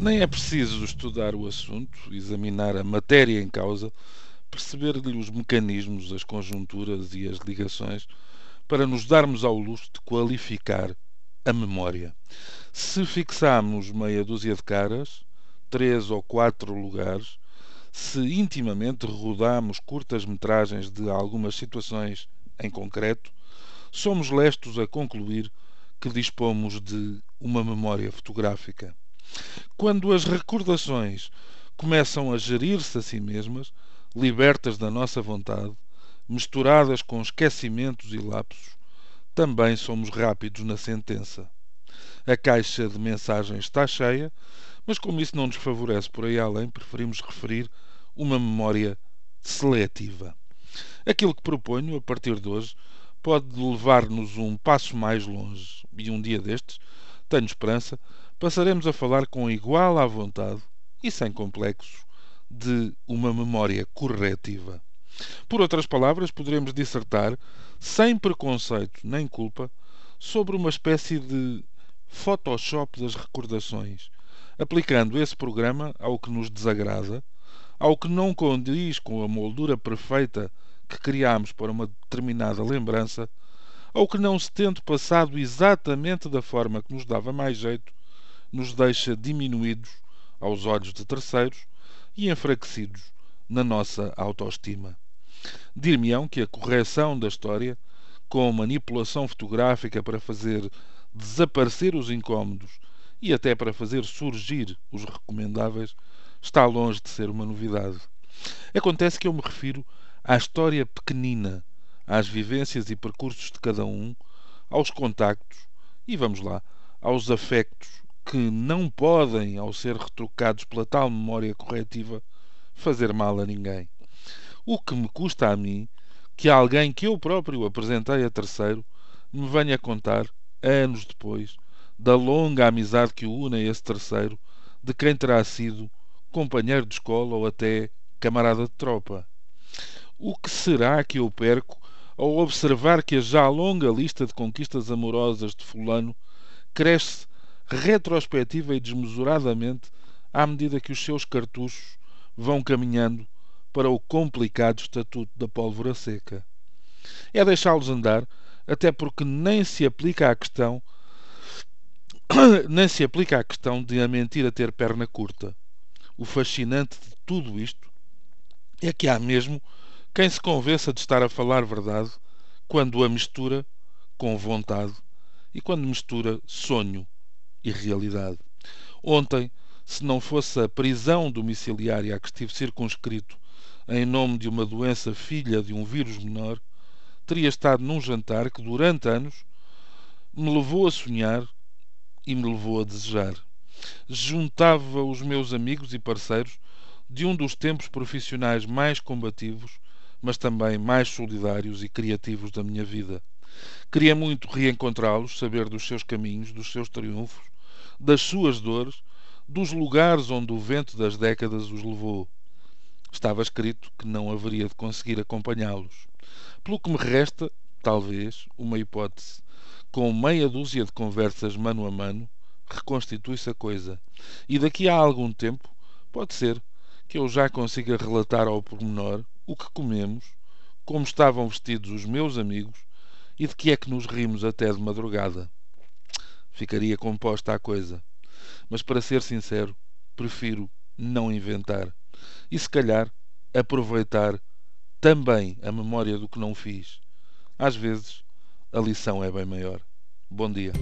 Nem é preciso estudar o assunto, examinar a matéria em causa, perceber-lhe os mecanismos, as conjunturas e as ligações, para nos darmos ao luxo de qualificar a memória. Se fixarmos meia dúzia de caras, três ou quatro lugares, se intimamente rodamos curtas metragens de algumas situações em concreto, somos lestos a concluir que dispomos de uma memória fotográfica. Quando as recordações começam a gerir-se a si mesmas, libertas da nossa vontade, misturadas com esquecimentos e lapsos, também somos rápidos na sentença. A caixa de mensagens está cheia, mas como isso não nos favorece por aí além, preferimos referir uma memória seletiva. Aquilo que proponho, a partir de hoje, pode levar-nos um passo mais longe e um dia destes, tenho esperança, passaremos a falar com igual à vontade e sem complexos de uma memória corretiva. Por outras palavras, poderemos dissertar, sem preconceito nem culpa, sobre uma espécie de Photoshop das recordações, aplicando esse programa ao que nos desagrada, ao que não condiz com a moldura perfeita que criamos para uma determinada lembrança, ao que não se tendo passado exatamente da forma que nos dava mais jeito, nos deixa diminuídos aos olhos de terceiros e enfraquecidos na nossa autoestima. Dir-me-ão que a correção da história, com manipulação fotográfica para fazer desaparecer os incômodos e até para fazer surgir os recomendáveis, está longe de ser uma novidade. Acontece que eu me refiro à história pequenina, às vivências e percursos de cada um, aos contactos e, vamos lá, aos afectos que não podem, ao ser retrucados pela tal memória corretiva, fazer mal a ninguém. O que me custa a mim que alguém que eu próprio apresentei a terceiro me venha contar, anos depois, da longa amizade que o une a esse terceiro, de quem terá sido companheiro de escola ou até camarada de tropa. O que será que eu perco ao observar que a já longa lista de conquistas amorosas de Fulano cresce retrospectiva e desmesuradamente à medida que os seus cartuchos vão caminhando para o complicado estatuto da pólvora seca. É deixá-los andar, até porque nem se aplica à questão nem se aplica à questão de a mentira ter perna curta. O fascinante de tudo isto é que há mesmo quem se convença de estar a falar verdade quando a mistura com vontade e quando mistura sonho e realidade. Ontem, se não fosse a prisão domiciliária a que estive circunscrito em nome de uma doença filha de um vírus menor, teria estado num jantar que durante anos me levou a sonhar e me levou a desejar. Juntava os meus amigos e parceiros de um dos tempos profissionais mais combativos, mas também mais solidários e criativos da minha vida. Queria muito reencontrá-los, saber dos seus caminhos, dos seus triunfos, das suas dores, dos lugares onde o vento das décadas os levou. Estava escrito que não haveria de conseguir acompanhá-los. Pelo que me resta, talvez, uma hipótese. Com meia dúzia de conversas mano a mano, reconstitui-se a coisa. E daqui a algum tempo, pode ser que eu já consiga relatar ao pormenor o que comemos, como estavam vestidos os meus amigos e de que é que nos rimos até de madrugada. Ficaria composta a coisa. Mas para ser sincero, prefiro não inventar. E se calhar aproveitar também a memória do que não fiz. Às vezes a lição é bem maior. Bom dia.